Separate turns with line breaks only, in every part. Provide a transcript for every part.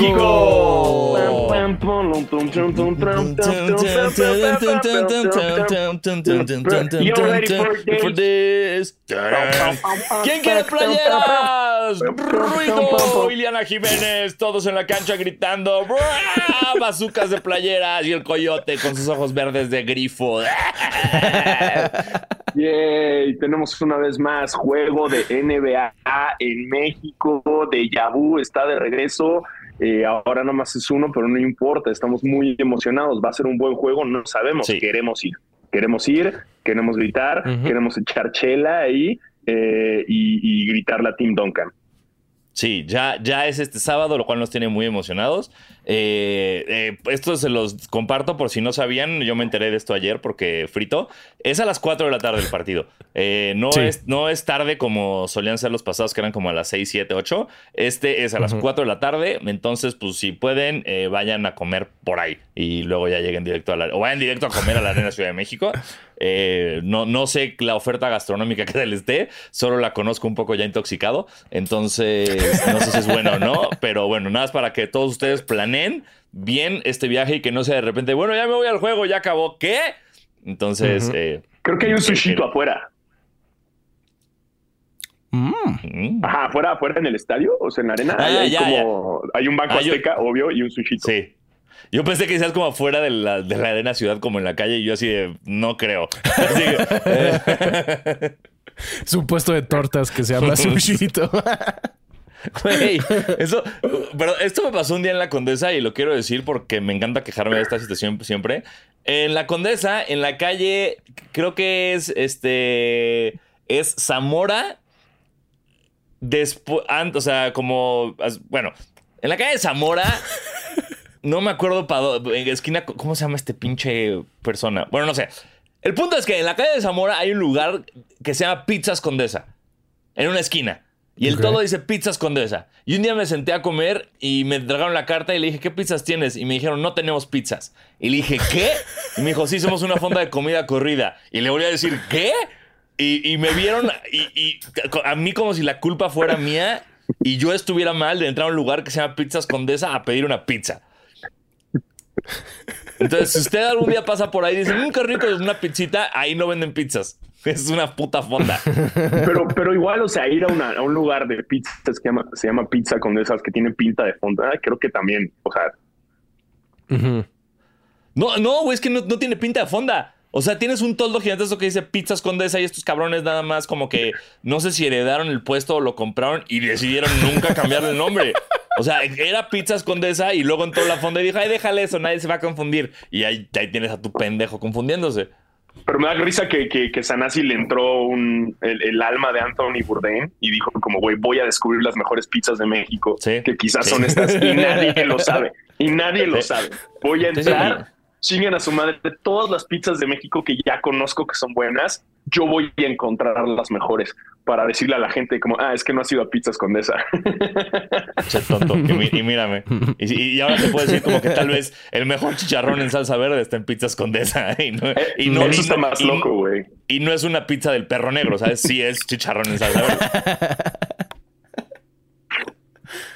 México. ¿Quién quiere playeras? Ruido, Iliana Jiménez, todos en la cancha gritando bazucas de playeras y el coyote con sus ojos verdes de grifo.
Yay, tenemos una vez más juego de NBA en México, de Yabu está de regreso. Eh, ahora nomás es uno, pero no importa, estamos muy emocionados. Va a ser un buen juego, no sabemos, queremos ir. Queremos ir, queremos gritar, queremos echar chela ahí eh, y, y gritar la Team Duncan.
Sí, ya, ya es este sábado, lo cual nos tiene muy emocionados. Eh, eh, esto se los comparto por si no sabían, yo me enteré de esto ayer porque frito. Es a las 4 de la tarde el partido. Eh, no, es, no es tarde como solían ser los pasados, que eran como a las 6, 7, 8. Este es a las 4 de la tarde, entonces pues si pueden, vayan a comer por ahí y luego ya lleguen directo a la... o vayan directo a comer a la Arena Ciudad de México. no, no sé la oferta gastronómica que les dé, solo la conozco un poco ya intoxicado, entonces no sé si es bueno o no, pero bueno, nada más para que todos ustedes planeen bien este viaje y que no sea de repente, bueno, ya me voy al juego, ya acabó, ¿qué? Entonces... Eh,
Creo que hay un sushito afuera.
Mm.
Ajá, afuera, afuera en el estadio, o sea, en la arena.
Ah,
hay,
ya,
como, hay un banco
Ah, yo-
azteca, obvio, y un sushito.
Sí. Yo pensé que seas como afuera de la, de la arena ciudad, como en la calle, y yo así de, no creo. Así que, eh,
Es un puesto de tortas que se llama Sushito.
Güey, eso, pero esto me pasó un día en la Condesa y lo quiero decir porque me encanta quejarme de esta situación siempre. En la Condesa, en la calle, creo que es este, es Zamora, después, o sea, como, bueno, en la calle de Zamora, no me acuerdo para en esquina, ¿cómo se llama este pinche persona? Bueno, no sé. El punto es que en la calle de Zamora hay un lugar que se llama Pizzas Condesa, en una esquina. Y el todo dice Pizzas Condesa. Y un día me senté a comer y me entregaron la carta y le dije, ¿qué pizzas tienes? Y me dijeron, no tenemos pizzas. Y le dije, ¿qué? Y me dijo, sí, somos una fonda de comida corrida. Y le volví a decir, ¿qué? Y, y me vieron y, y a mí como si la culpa fuera mía y yo estuviera mal de entrar a un lugar que se llama Pizzas Condesa a pedir una pizza. Entonces, si usted algún día pasa por ahí y dice, mmm, qué rico, es una pizzita, ahí no venden pizzas. Es una puta fonda.
Pero, pero igual, o sea, ir a, una- a un lugar de pizzas que llama- se llama pizza con esas que tienen pinta de fonda, creo que también, o sea.
No, no, güey, es que no, no tiene pinta de fonda. O sea, tienes un toldo gigantesco que dice Pizzas Condesa y estos cabrones nada más como que no sé si heredaron el puesto o lo compraron y decidieron nunca cambiarle el nombre. O sea, era Pizzas Condesa y luego entró la fonda y dijo, ay, déjale eso, nadie se va a confundir. Y ahí, ahí tienes a tu pendejo confundiéndose.
pero me da risa que, que, que Sanasi le entró un, el, el alma de Anthony Bourdain y dijo como, güey, voy a descubrir las mejores pizzas de México,
Sí.
que quizás
Sí.
son estas y nadie lo sabe, y nadie lo sabe. Voy a entrar, chinguen a su madre de todas las pizzas de México que ya conozco que son buenas, yo voy a encontrar las mejores para decirle a la gente como, ah, es que no has ido a Pizzas Condesa.
Che tonto. Y, mírame. Y, y ahora te puedo decir como que tal vez el mejor chicharrón en salsa verde está en Pizzas Condesa. Y no, y no,
Eso
y
está
no-
más
y-
loco, güey.
Y no es una pizza del perro negro, ¿sabes? Sí es chicharrón en salsa verde.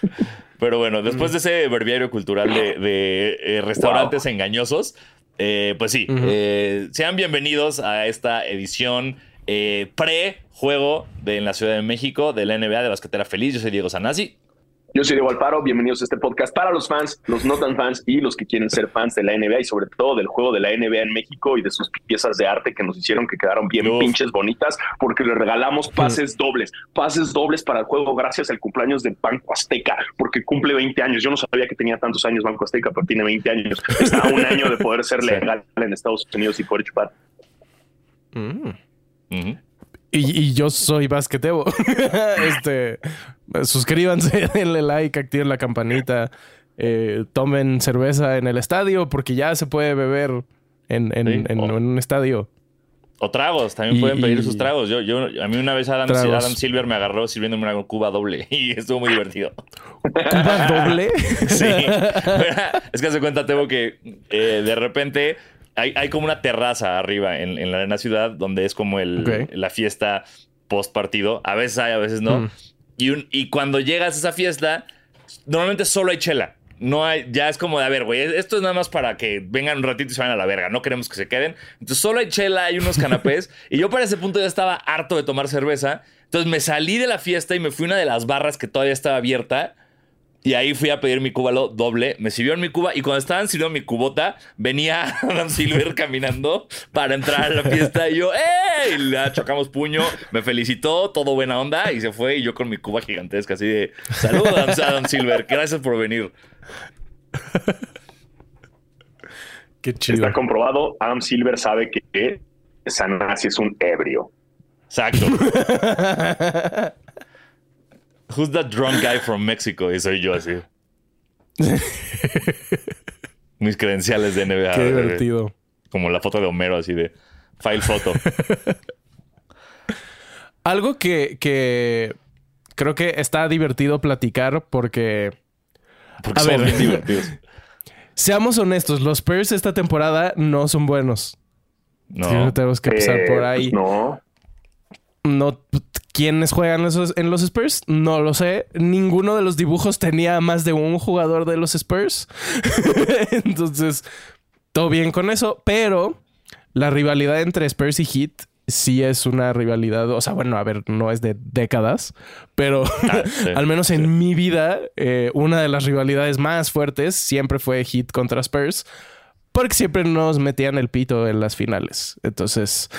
Pero bueno, después de ese verbiario cultural de, de, eh, restaurantes engañosos, eh, pues sí, eh, sean bienvenidos a esta edición pre-juego de en la Ciudad de México de la NBA de Basquetera Feliz. Yo soy Diego Sanasi.
Yo soy Diego Alfaro, bienvenidos a este podcast para los fans, los no tan fans y los que quieren ser fans de la NBA y sobre todo del juego de la NBA en México y de sus piezas de arte que nos hicieron que quedaron bien
Uf.
pinches bonitas porque le regalamos pases dobles, pases dobles para el juego gracias al cumpleaños de Banco Azteca porque cumple 20 años. Yo no sabía que tenía tantos años Banco Azteca, pero tiene 20 años. Está a un año de poder ser
Sí.
legal en Estados Unidos y poder chupar.
Mm. Y, y yo soy basquetebo. este, suscríbanse, denle like, activen la campanita, eh, tomen cerveza en el estadio porque ya se puede beber en, en-
Sí.
en- en un estadio.
O tragos, también
Y-
pueden pedir sus tragos. Yo, yo, a mí una vez Adam. Adam Silver me agarró sirviéndome una cuba doble y estuvo muy divertido.
¿Cuba doble?
Sí. es que se cuenta, Tebo, que eh, de repente hay, hay como una terraza arriba en, en la arena ciudad donde es como el, la fiesta post partido. A veces hay, a veces no.
Mm.
Y, un- y cuando llegas a esa fiesta, normalmente solo hay chela. no hay, ya es como de, a ver, güey, esto es nada más para que vengan un ratito y se vayan a la verga, no queremos que se queden. Entonces solo hay chela, hay unos canapés y yo para ese punto ya estaba harto de tomar cerveza. Entonces me salí de la fiesta y me fui a una de las barras que todavía estaba abierta. Y ahí fui a pedir mi cubalo doble. Me sirvió en mi cuba. Y cuando estaban sirviendo mi cubota, venía Adam Silver caminando para entrar a la fiesta. Y yo, ¡ey! Le chocamos puño. Me felicitó, todo buena onda. Y se fue. Y yo con mi cuba gigantesca, así de: Saludos, Adam Silver. Gracias por venir.
Qué chido.
Está comprobado. Adam Silver sabe que Sanasi es un ebrio.
Exacto. Who's that drunk guy from Mexico? Y soy yo así. Mis credenciales de NBA.
Qué divertido.
Como la foto de Homero, así de file foto.
Algo que, que creo que está divertido platicar porque.
Porque son bien divertidos.
Seamos honestos, los Spurs esta temporada no son buenos. No. tenemos que empezar por
Eh,
ahí.
pues no.
No, ¿Quiénes juegan esos- en los Spurs? No lo sé. Ninguno de los dibujos tenía más de un jugador de los Spurs. Entonces, todo bien con eso. Pero la rivalidad entre Spurs y Heat sí es una rivalidad. O sea, bueno, a ver, no es de décadas. Pero
Ah, sí,
al menos en mi vida, eh, una de las rivalidades más fuertes siempre fue Heat contra Spurs. Porque siempre nos metían el pito en las finales. Entonces,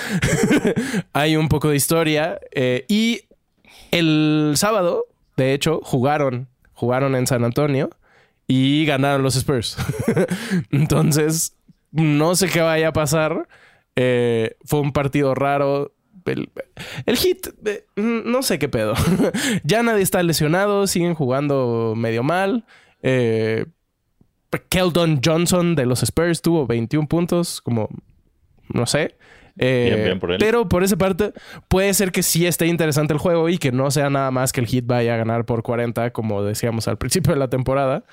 hay un poco de historia. eh, y el sábado, de hecho, jugaron. Jugaron en San Antonio y ganaron los Spurs. Entonces, no sé qué vaya a pasar. Eh, fue un partido raro. El, hit, eh, no sé qué pedo. ya nadie está lesionado, siguen jugando medio mal. Eh, Keldon Johnson de los Spurs tuvo 21 puntos, como no sé. Eh,
Bien, bien por él.
Pero por esa parte, puede ser que sí esté interesante el juego y que no sea nada más que el hit vaya a ganar por 40, como decíamos al principio de la temporada.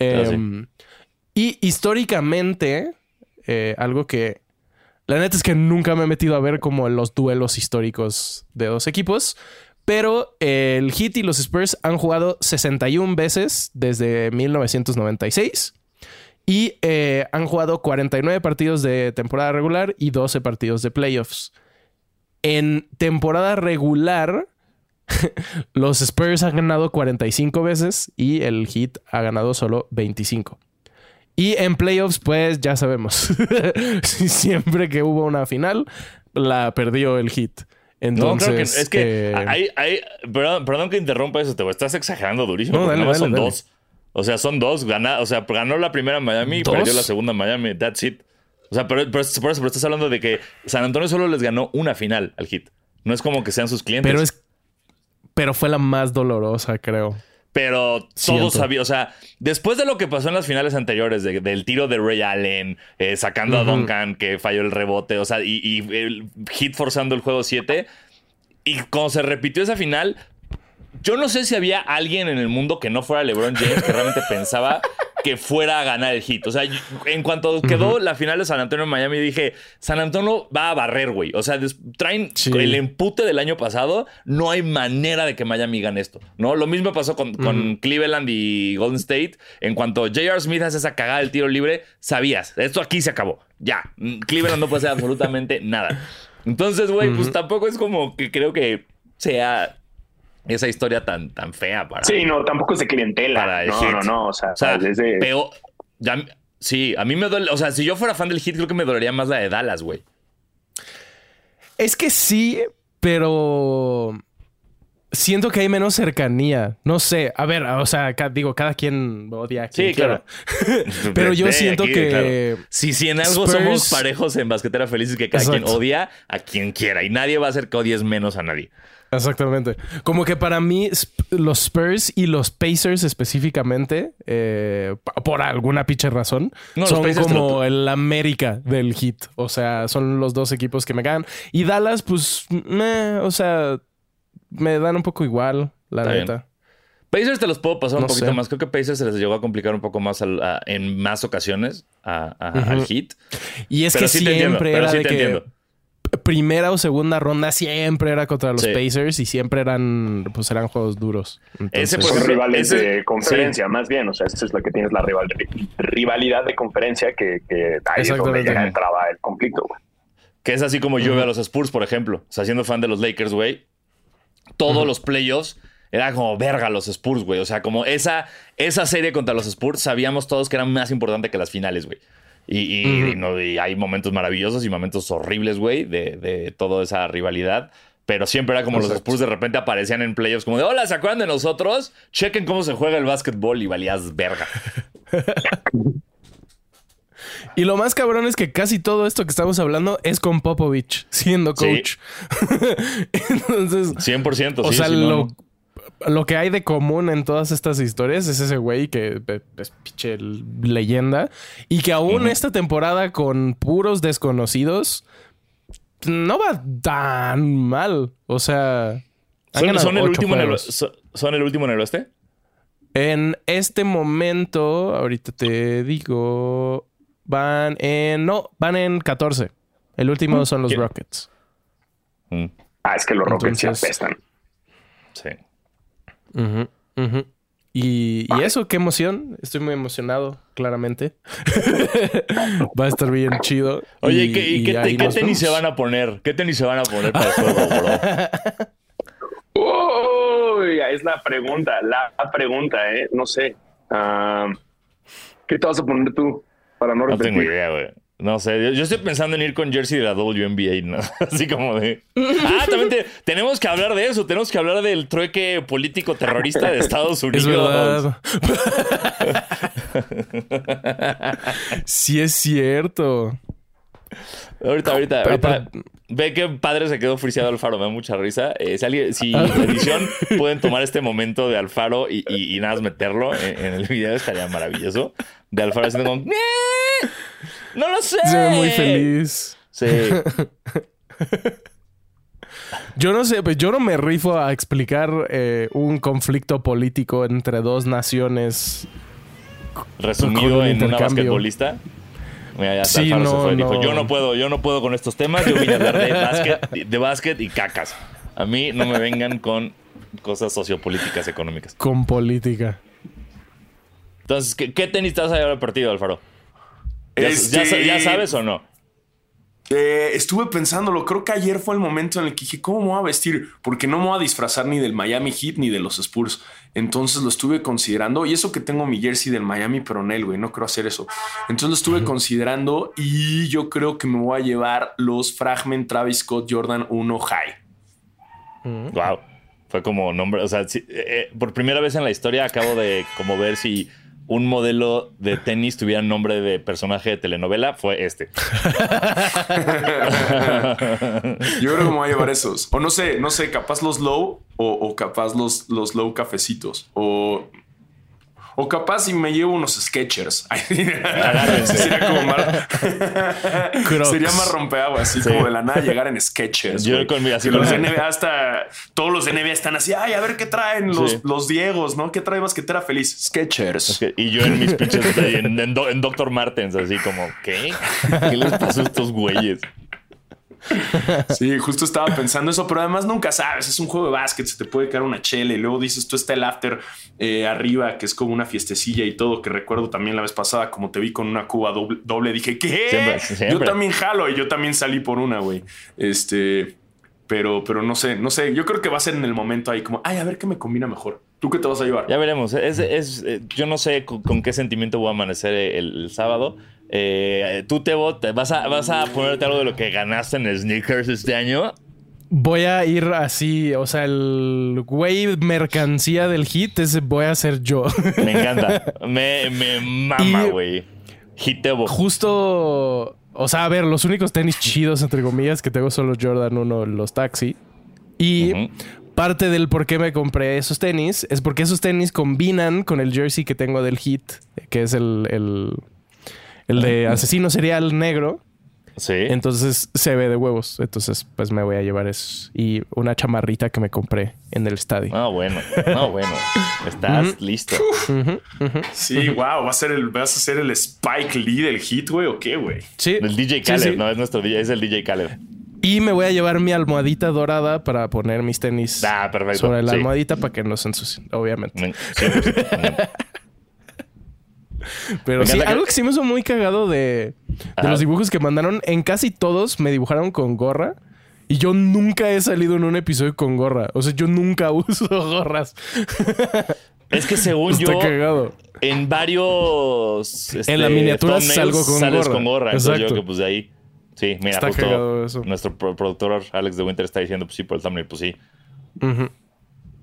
Ah, sí.
Em, Y históricamente, eh, algo que la neta es que nunca me he metido a ver como los duelos históricos de dos equipos. Pero eh, el Heat y los Spurs han jugado 61 veces desde 1996. Y eh, han jugado 49 partidos de temporada regular y 12 partidos de playoffs. En temporada regular, los Spurs han ganado 45 veces y el Heat ha ganado solo 25. Y en playoffs, pues ya sabemos. Siempre que hubo una final, la perdió el Heat. Entonces,
no, creo que es que
eh,
hay, hay, perdón, perdón que interrumpa eso, te estás exagerando durísimo.
No, dale, dale,
son
dale.
dos. O sea, son dos. Gana, o sea, ganó la primera Miami y perdió la segunda Miami. That's it. O sea, pero, pero estás hablando de que San Antonio solo les ganó una final al hit. No es como que sean sus clientes.
pero es. Pero fue la más dolorosa, creo.
Pero todos sabían, o sea, después de lo que pasó en las finales anteriores, de- del tiro de Ray Allen, eh, sacando
Ujú.
a Duncan, que falló el rebote, o sea, y, y el hit forzando el juego 7, y cuando se repitió esa final, yo no sé si había alguien en el mundo que no fuera LeBron James que realmente pensaba que fuera a ganar el hit. O sea, en cuanto quedó la final de San Antonio en Miami, dije, San Antonio va a barrer, güey. O sea, traen
Sí.
el empute del año pasado, no hay manera de que Miami gane esto, ¿no? Lo mismo pasó con, con Cleveland y Golden State. En cuanto J.R. Smith hace esa cagada del tiro libre, sabías, esto aquí se acabó. Ya, Cleveland no puede hacer absolutamente nada. Entonces, güey, pues tampoco es como que creo que sea esa historia tan, tan fea para...
Sí, no, tampoco es de clientela.
Para el
no,
hit.
no, no. O sea,
O sea,
es de-
peor- ya- sí, a mí me duele. O sea, si yo fuera fan del hit, creo que me dolería más la de Dallas, güey.
Es que sí, pero siento que hay menos cercanía. No sé. A ver, o sea, digo, cada quien odia a quien
Sí, claro.
Pero yo
Sí,
siento
aquí,
que
claro. Si, si en algo
Spurs-
somos parejos en Basquetera Felices, que cada quien odia a quien quiera. Y nadie va a hacer que odies menos a nadie.
Exactamente. Como que para mí, los Spurs y los Pacers específicamente, eh, por alguna pinche razón,
No,
son como el América del hit. O sea, son los dos equipos que me ganan. Y Dallas, pues, meh, o sea, me dan un poco igual, la
Está bien.
neta.
Pacers te los puedo pasar un poquito
sé.
más. Creo que Pacers se les llegó a complicar un poco más al- a- en más ocasiones a- a-
Ujú.
al hit.
Y es
Pero
que
sí te entiendo,
siempre
pero
era
sí
de
te
que
entiendo.
Primera o segunda ronda siempre era contra los
Sí.
Pacers y siempre eran, pues eran juegos duros.
Ese,
Entonces,
por
Son rivales
ese-
de conferencia, más bien. O sea, esa es la que tienes la rival- rivalidad de conferencia que, que ahí es donde ya entraba el conflicto, güey.
Que es así como yo veo a los Spurs, por ejemplo. O sea, siendo fan de los Lakers, güey. Todos los playoffs era como verga los Spurs, güey. O sea, como esa, esa serie contra los Spurs sabíamos todos que era más importante que las finales, güey. Y, y-
Ujú.
y no- y hay momentos maravillosos y momentos horribles, güey, de, de toda esa rivalidad. Pero siempre era como los. Spurs de repente aparecían en playoffs como de, hola, ¿se acuerdan de nosotros? Chequen cómo se juega el básquetbol y valías verga.
Y lo más cabrón es que casi todo esto que estamos hablando es con Popovich siendo
Sí.
coach. Entonces,
100%,
o
sí,
sea,
sí,
lo,
no.
Lo que hay de común en todas estas historias es ese güey que eh, es pinche leyenda y que aún esta temporada con puros desconocidos no va tan mal. O sea,
¿Son, el último en el, son- son el último en el oeste?
En este momento, ahorita te digo, van en... No, van en 14. El último son los
¿Qué?
Rockets.
Mm,
Ah, es que los Rockets
Entonces-
apestan.
sí.
Ujú, ujú. Y, y eso, qué emoción. Estoy muy emocionado, claramente. Va a estar bien chido.
Oye, ¿y qué, y qué- tenis se van a poner? ¿Qué tenis se van a poner para el juego, bro?
Uy, es la pregunta, la pregunta, ¿eh? No sé. Ah, ¿Qué te vas a poner tú para no
No tengo
repetir?
idea, güey. No sé, yo, yo estoy pensando en ir con jersey de la WNBA, ¿no? Así como de... Ah, también te- tenemos que hablar de eso, tenemos que hablar del trueque político terrorista de Estados Unidos.
Es verdad. sí es cierto.
Ahorita, ahorita, ahorita. Ve qué padre se quedó friseado Alfaro, me da mucha risa. Eh, si, alguien- si edición pueden tomar este momento de Alfaro y, y- y nada más meterlo en, en el video, estaría maravilloso. De Alfaro haciendo como... "Eh, No lo sé.
Se ve muy feliz.
Sí.
Yo no sé, pues yo no me rifo a explicar eh, un conflicto político entre dos naciones.
Resumido
un
en una basquetbolista. Mira, ya
Sí,
se
no.
Dijo, yo no puedo, yo no puedo con estos temas. Yo vine a hablar de básquet, de básquet y cacas. A mí no me vengan con cosas sociopolíticas económicas.
Con política.
Entonces, ¿qué, qué tenis te vas a llevar al partido, Alfaro? ¿Ya,
Este-
ya sa- ya sabes o no?
Eh, estuve pensándolo, creo que ayer fue el momento en el que dije, ¿cómo me voy a vestir? Porque no me voy a disfrazar ni del Miami Heat ni de los Spurs. Entonces lo estuve considerando. Y eso que tengo mi jersey del Miami, pero en él, güey, no creo hacer eso. Entonces lo estuve considerando y yo creo que me voy a llevar los Fragment Travis Scott Jordan 1 High.
Wow. Fue como nombre, o sea, sí, eh, eh, por primera vez en la historia acabo de como ver si un modelo de tenis tuviera nombre de personaje de telenovela, fue este.
Yo creo que me voy a llevar esos. O no sé, no sé, capaz los low o, o capaz los, los low cafecitos. O, o capaz si me llevo unos Sketchers. Sería como más... Sería más rompeagua, así
Sí.
como de la nada llegar en Sketchers.
Yo con mi- así
los NBA hasta... Todos los NBA están así, ay, a ver qué traen los,
Sí.
los Diegos, ¿no? ¿Qué trae basquetera feliz? Sketchers.
Y yo en mis pinches, en, en Dr. Martens, así como, ¿qué? ¿Qué les pasó a estos güeyes?
Sí, justo estaba pensando eso, pero además nunca sabes, es un juego de básquet, se te puede caer una chela y luego dices, tú está el after eh, arriba, que es como una fiestecilla y todo, que recuerdo también la vez pasada, como te vi con una cuba doble, doble, dije, ¿qué?
Siempre, siempre.
Yo también jalo y yo también salí por una, güey. Este, pero, pero no sé, no sé, yo creo que va a ser en el momento ahí como, ay, a ver qué me combina mejor. ¿Tú qué te vas a llevar?
Ya veremos. Es, es- eh, yo no sé con, con qué sentimiento voy a amanecer el, el sábado. Eh, tú, te vas a, vas a ponerte algo de lo que ganaste en sneakers este año.
Voy a ir así, o sea, el güey mercancía del hit, ese voy a ser yo.
Me encanta. Me, me mama, güey. Hitebo.
Justo, o sea, a ver, los únicos tenis chidos, entre comillas, que tengo son los Jordan 1, los Taxi. Y parte del por qué me compré esos tenis es porque esos tenis combinan con el jersey que tengo del Hit, que es el, el, el de asesino serial negro.
Sí.
Entonces se ve de huevos. Entonces, pues me voy a llevar eso. Y una chamarrita que me compré en el estadio.
Ah, bueno. No, bueno. Estás listo.
Sí, wow, ¿vas a ser el, vas a ser el Spike Lee del hit, güey, o qué, güey?
Sí.
El DJ Khaled,
sí.
no es nuestro DJ, es el DJ Khaled.
Y me voy a llevar mi almohadita dorada para poner mis tenis
Ah,
sobre la
Sí.
almohadita para que no se ensucien, obviamente.
Me- sí, pues, me-
Pero
Me
sí,
que-
algo que sí me hizo muy cagado de, los dibujos que mandaron, en casi todos me dibujaron con gorra. Y yo nunca he salido en un episodio con gorra. O sea, yo nunca uso gorras.
Es que según
Está
yo,
cagado.
en varios. este,
En la miniatura salgo con
sales
gorra.
con gorra. Yo
Exacto.
creo que pues de ahí. Sí, mira,
Está
justo
cagado eso.
nuestro pro- productor Alex de Winter está diciendo, pues sí, por el thumbnail, pues sí.
Ujú.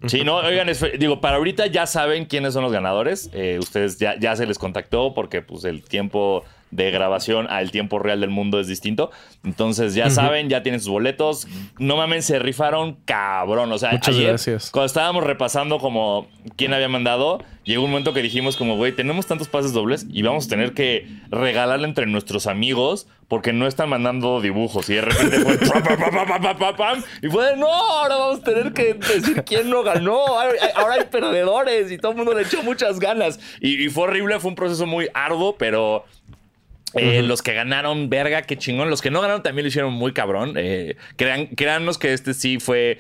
Sí, no, oigan, es- digo, para ahorita ya saben quiénes son los ganadores. Eh, ustedes ya, ya se les contactó porque pues el tiempo de grabación al tiempo real del mundo es distinto. Entonces, ya uh -huh. saben, ya tienen sus boletos. No mames, se rifaron cabrón. O sea,
Muchas
ayer,
gracias.
cuando estábamos repasando como quién había mandado, llegó un momento que dijimos como, güey, tenemos tantos pases dobles y vamos a tener que regalarle entre nuestros amigos porque no están mandando dibujos. Y de repente fue pam, pam, pam, pam, y fue, no, ahora vamos a tener que decir quién no ganó. Ahora hay perdedores y todo el mundo le echó muchas ganas. Y, y fue horrible, fue un proceso muy arduo, pero eh, Los que ganaron, verga, qué chingón. Los que no ganaron también lo hicieron muy cabrón. Eh, crean, créannos que este sí fue.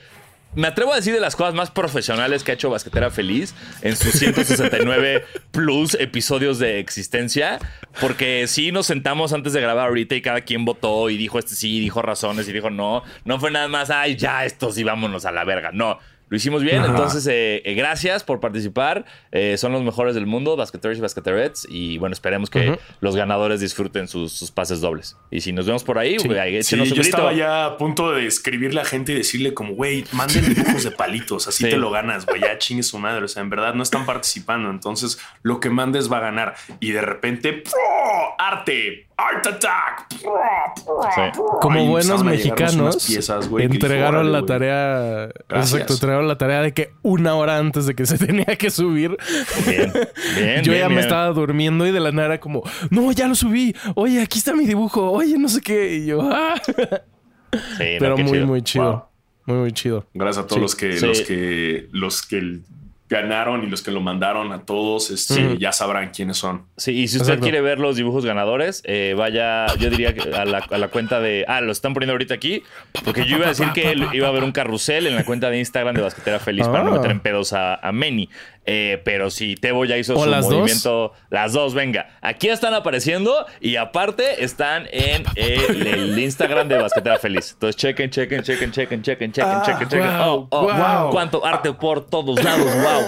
Me atrevo a decir de las cosas más profesionales que ha hecho Basquetera Feliz en sus 169 plus episodios de existencia. Porque sí nos sentamos antes de grabar ahorita y cada quien votó y dijo este sí, dijo razones y dijo no. No fue nada más, ay, ya, estos sí, vámonos a la verga. No. Lo hicimos bien,
Ajá.
entonces eh, eh, gracias por participar. Eh, son los mejores del mundo, basqueteros y basqueterets. Y bueno, esperemos que los ganadores disfruten sus, sus pases dobles. Y si nos vemos por ahí,
Sí.
ahí
Sí, yo
grito.
estaba ya a punto de escribirle a gente y decirle como, güey, manden dibujos de palitos, así
Sí.
te lo ganas, güey, ya chingue su madre. O sea, en verdad no están participando, entonces lo que mandes va a ganar. Y de repente, ¡pro! ¡Arte! ¡Art Attack!
Como buenos mexicanos,
piezas,
entregaron
"Órale,
la
güey".
tarea.
Gracias.
Exacto, entregaron la tarea de que una hora antes de que se tenía que subir.
Bien, bien.
Yo
bien,
ya me estaba durmiendo y de la nada era como, no, ya lo subí. Oye, aquí está mi dibujo. Oye, no sé qué. Y yo, ah.
Sí,
Pero muy,
chido.
muy chido.
Wow.
Muy, muy chido.
Gracias a todos
Sí.
los que
Sí.
los que los que ganaron y los que lo mandaron a todos, este, ya sabrán quiénes son.
Sí, y si usted
Exacto.
quiere ver los dibujos ganadores, eh, vaya, yo diría que a la, a la cuenta de. Ah, lo están poniendo ahorita aquí. Porque yo iba a decir que iba a haber un carrusel en la cuenta de Instagram de Basquetera Feliz para no
Ah.
meter en pedos a, a Meni. Eh, pero si Tebo ya hizo
¿O
su
las dos?
movimiento, las dos, venga. Aquí están apareciendo y aparte están en el, el Instagram de Basquetera Feliz. Entonces chequen, chequen, chequen, chequen, chequen, chequen,
Ah,
chequen, chequen.
wow,
Oh, oh,
wow.
Cuánto arte por todos lados, wow.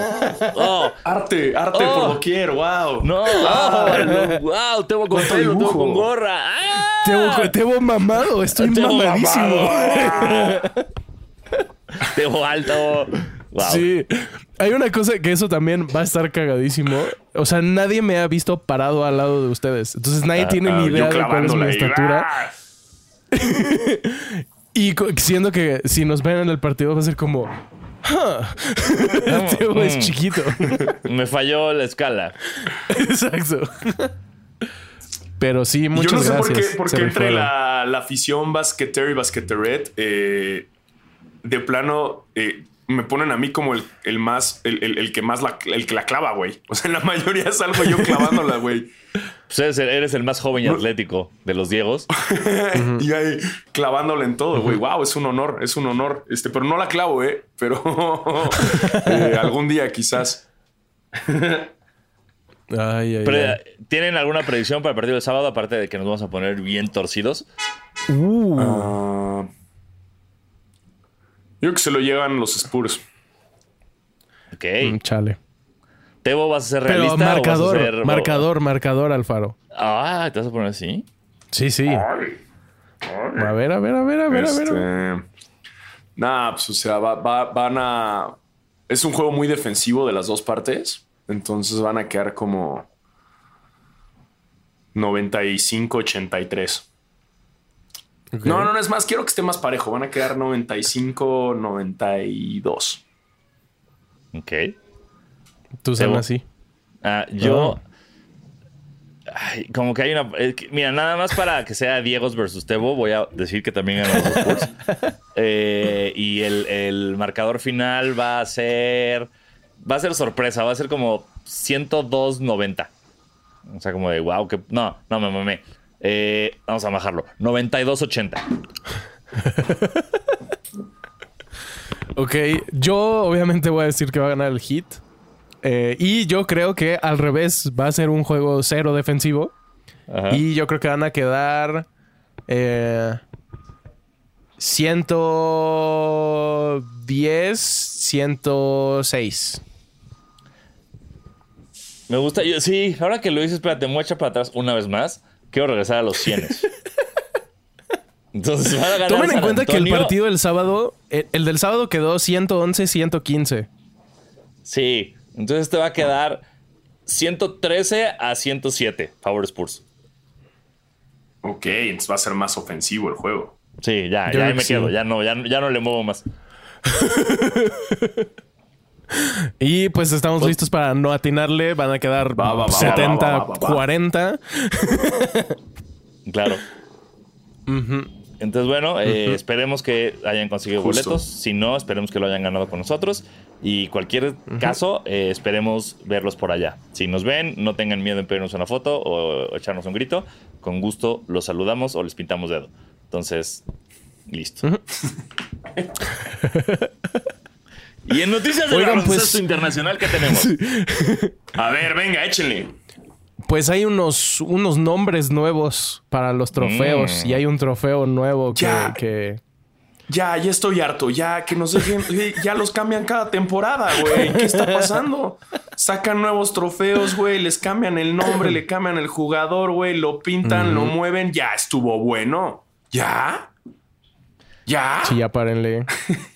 Oh,
Arte, arte
Oh.
por doquier, wow.
no, oh, wow, Tebo con
¿Cuánto
pelo, Tebo con gorra. ¡Ah!
Tebo, Tebo mamado. Estoy
Tebo
mamadísimo.
mamado. Tebo alto. Wow.
Sí. Hay una cosa que eso también va a estar cagadísimo. O sea, nadie me ha visto parado al lado de ustedes. Entonces nadie
Ah,
tiene
Ah,
ni idea de cuál es mi estatura.
¡Ah!
Y siendo que si nos ven en el partido va a ser como... "Huh, Tebo es
mm.
chiquito.
Me falló la escala.
Exacto. Pero sí, muchas
Yo no sé por
gracias.
qué, por
Se
qué entre la, la afición basquetera y basqueteret, eh, de plano, eh, me ponen a mí como el, el más, el, el- el que más la, el que la clava, güey. O sea, en la mayoría salgo yo clavándola, güey.
Pues eres, el, eres el más joven y atlético de los Diegos.
y ahí clavándola en todo, güey. Wow, es un honor, es un honor. Este, pero no la clavo, eh. Pero eh, algún día quizás.
Ay, ay,
Pero,
ay.
¿Tienen alguna predicción para el partido del sábado? Aparte de que nos vamos a poner bien torcidos.
Uh,
Ah, yo creo que se lo llevan los Spurs.
Ok.
mm, chale.
¿Tebo vas a ser
Pero
realista
marcador,
o vas a ser...
marcador, marcador, Alfaro.
Ah, ¿te vas a poner así?
Sí, sí. A ver, a ver, a ver, a ver, a ver.
Este, Nah, pues o sea, va- va- van a. Es un juego muy defensivo de las dos partes. Entonces van a quedar como 95-83. No, no, no es más. Quiero que esté más parejo. Van a quedar 95-92.
Ok.
Tú sabes así.
Ah, yo.
Oh.
Ay, como que hay una. es que, mira, nada más para que sea Diegos versus Tebo, voy a decir que también ganan los Spurs. Eh, y el, el marcador final va a ser. Va a ser sorpresa, va a ser como 102-90. O sea, como de wow, que. No, no me mamé. Eh, vamos a bajarlo. 92-80.
Ok, yo obviamente voy a decir que va a ganar el hit. Eh, y yo creo que al revés va a ser un juego cero defensivo.
Ajá.
Y yo creo que van a quedar eh, 110, 106.
Me gusta. Yo, sí, ahora que lo dices, espérate, me voy a echar para atrás una vez más. Quiero regresar a los 100. Entonces van a ganar.
Tomen en
San
cuenta que el partido del sábado, el, el del sábado quedó 111, 115.
Sí, entonces te va a quedar 113 a 107, Favor Spurs.
Ok, entonces va a ser más ofensivo el juego.
Sí, ya,
Yo
ya ahí me
sí.
quedo. Ya no, ya, ya no le muevo más.
Y pues estamos listos para no atinarle. Van a quedar
Va, va, va,
70,
va, va, va, va.
40.
Claro. Entonces, bueno, eh, esperemos que hayan conseguido
Justo.
boletos. Si no, esperemos que lo hayan ganado con nosotros. Y cualquier caso, eh, esperemos verlos por allá. Si nos ven, no tengan miedo en pedirnos una foto o, o echarnos un grito. Con gusto los saludamos o les pintamos dedo. Entonces, listo. y en noticias de
Oigan,
baloncesto
pues-
internacional, ¿qué tenemos?
A ver, venga, échenle.
Pues hay unos, unos nombres nuevos para los trofeos.
Mm.
Y hay un trofeo nuevo que,
Ya.
que-
Ya, ya estoy harto. Ya que nos dejen. eh, Ya los cambian cada temporada, güey. ¿Qué está pasando? Sacan nuevos trofeos, güey. Les cambian el nombre, le cambian el jugador, güey. Lo pintan, lo mueven. Ya estuvo bueno. ¿Ya? ¿Ya?
Sí, ya párenle.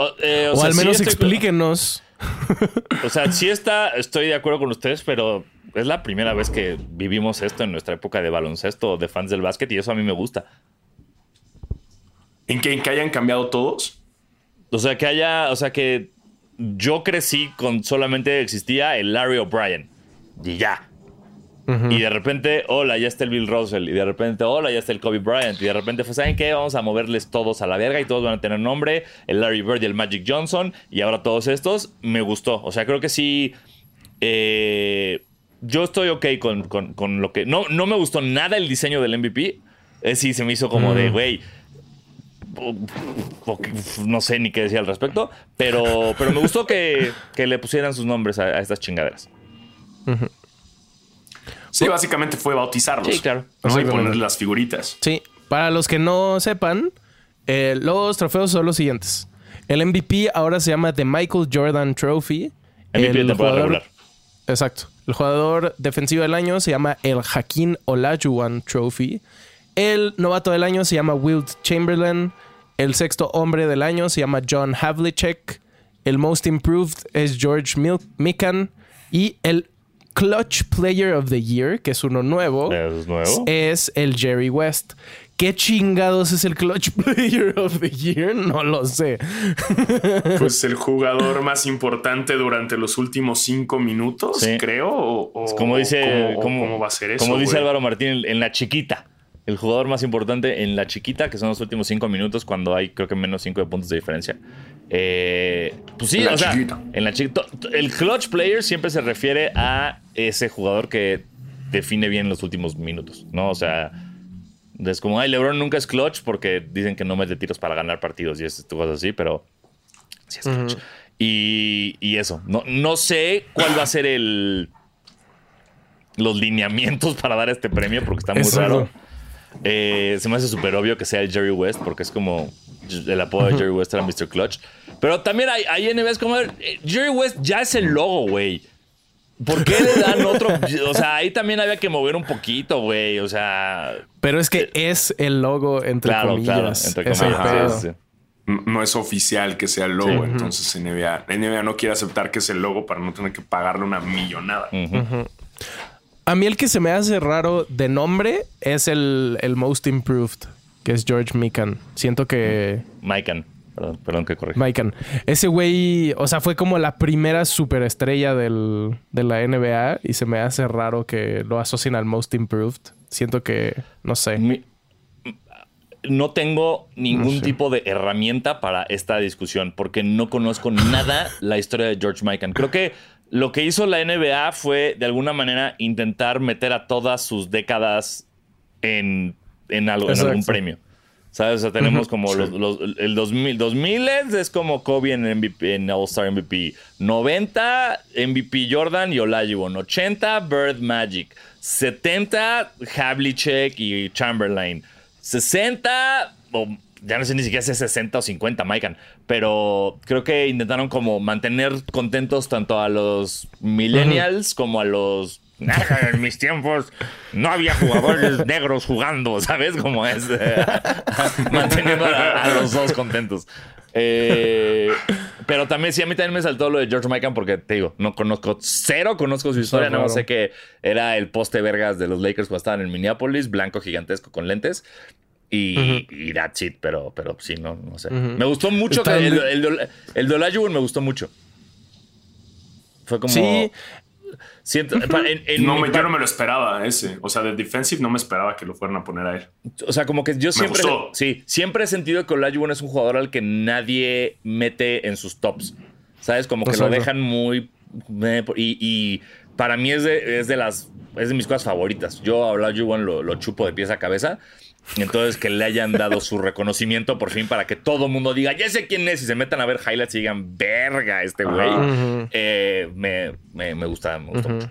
O, eh, o
O,
sea,
al menos explíquenos.
O sea, sí está, estoy de acuerdo con ustedes, pero es la primera vez que vivimos esto en nuestra época de baloncesto, de fans del básquet, y eso a mí me gusta.
¿En que, en que hayan cambiado todos?
O sea, que haya, o sea, que yo crecí con solamente existía el Larry O'Brien. Y ya. Y de repente, hola, ya está el Bill Russell. Y de repente, hola, ya está el Kobe Bryant. Y de repente fue, ¿saben qué? Vamos a moverles todos a la verga y todos van a tener nombre. El Larry Bird y el Magic Johnson. Y ahora todos estos. Me gustó. O sea, creo que sí. eh, yo estoy ok con, con- con lo que. No, no me gustó nada el diseño del MVP. Eh, sí, se me hizo como de, güey. o- No sé ni qué decir al respecto. Pero, pero me gustó que, que le pusieran sus nombres a, a estas chingaderas.
Sí, básicamente fue bautizarlos.
Sí, claro.
¿no? Y ponerle las figuritas.
Sí, para los que no sepan, eh, los trofeos son los siguientes. El MVP ahora se llama The Michael Jordan Trophy.
MVP de
El
temporada
jugador-
regular.
Exacto. El jugador defensivo del año se llama el Hakim Olajuwon Trophy. El novato del año se llama Wilt Chamberlain. El sexto hombre del año se llama John Havlicek. El most improved es George Mil- Mikan. Y el Clutch Player of the Year, que es uno nuevo,
¿Es nuevo?
es el Jerry West. ¿Qué chingados es el Clutch Player of the Year? No lo sé.
Pues el jugador más importante durante los últimos cinco minutos,
Sí.
creo. O, o-
Como dice,
¿cómo, o
como,
cómo va a ser eso?
como dice
güey?
Álvaro Martín, en, en la chiquita. El jugador más importante en la chiquita, que son los últimos cinco minutos, cuando hay creo que menos cinco de puntos de diferencia. Eh, pues sí,
En la
o sea,
chiquita.
en la chiquita. El clutch player siempre se refiere a ese jugador que define bien los últimos minutos, ¿no? O sea, es como, ay, LeBron nunca es clutch porque dicen que no mete tiros para ganar partidos y esas cosas así, pero sí es clutch. Y, y eso, no, no sé cuál va a ser el los lineamientos para dar este premio porque está muy raro. Eh, se me hace súper obvio que sea el Jerry West porque es como el apodo de Jerry West era Mr. Clutch. Pero también hay, hay NBAs como eh, Jerry West ya es el logo, güey. ¿Por qué le dan otro? O sea, ahí también había que mover un poquito, güey. O sea,
Pero es que es el logo entre
claro,
comillas.
claro, entre
Es
comillas. sí, sí.
No es oficial que sea el logo,
Sí.
entonces NBA, NBA no quiere aceptar que es el logo para no tener que pagarle una millonada.
A mí el que se me hace raro de nombre es el, el Most Improved, que es George Mikan. Siento que...
Maikan. Perdón, perdón que corrí.
Mikan. Ese güey, o sea, fue como la primera superestrella del, de la NBA y se me hace raro que lo asocien al Most Improved. Siento que, no sé.
Mi- no tengo ningún
No sé.
tipo de herramienta para esta discusión porque no conozco nada la historia de George Mikan. Creo que lo que hizo la NBA fue de alguna manera intentar meter a todas sus décadas en, en, algo, en algún premio. ¿Sabes? O sea, tenemos como los, los- el 2000, 2000 es como Kobe en, MVP, en All-Star MVP. 90 MVP Jordan y Olajuwon. 80 Bird Magic. 70 Havlicek y Chamberlain. 60 o ya no sé ni siquiera si es 60 o 50 Maikan, pero creo que intentaron como mantener contentos tanto a los millennials como a los "Ah, en mis tiempos no había jugadores negros jugando, ¿sabes? Como es eh, manteniendo a, a los dos contentos. Eh, pero también sí, a mí también me saltó lo de George Mikan porque te digo, no conozco, cero conozco su historia, nada más
raro.
sé que era el poste vergas de los Lakers cuando estaban en Minneapolis, blanco gigantesco con lentes. Y, y that's it, pero, pero sí, no, no sé. Me gustó mucho que el, el, el Olajuwon me gustó mucho. Fue como.
Sí.
Siento, pa- en- en
No,
mi
me- yo no me lo esperaba ese. O sea, de defensive no me esperaba que lo fueran a poner a él.
O sea, como que yo siempre.
gustó.
Sí, siempre he sentido que Olajuwon es un jugador al que nadie mete en sus tops. ¿Sabes? Como que lo dejan muy. eh, Y, y para mí es de, es de las. Es de mis cosas favoritas. Yo a Olajuwon lo, lo chupo de pies a cabeza. Entonces, que le hayan dado su reconocimiento por fin para que todo el mundo diga, ya sé quién es, y se metan a ver highlights y digan, verga, este güey. Eh, me, me, me gusta, me gusta mucho.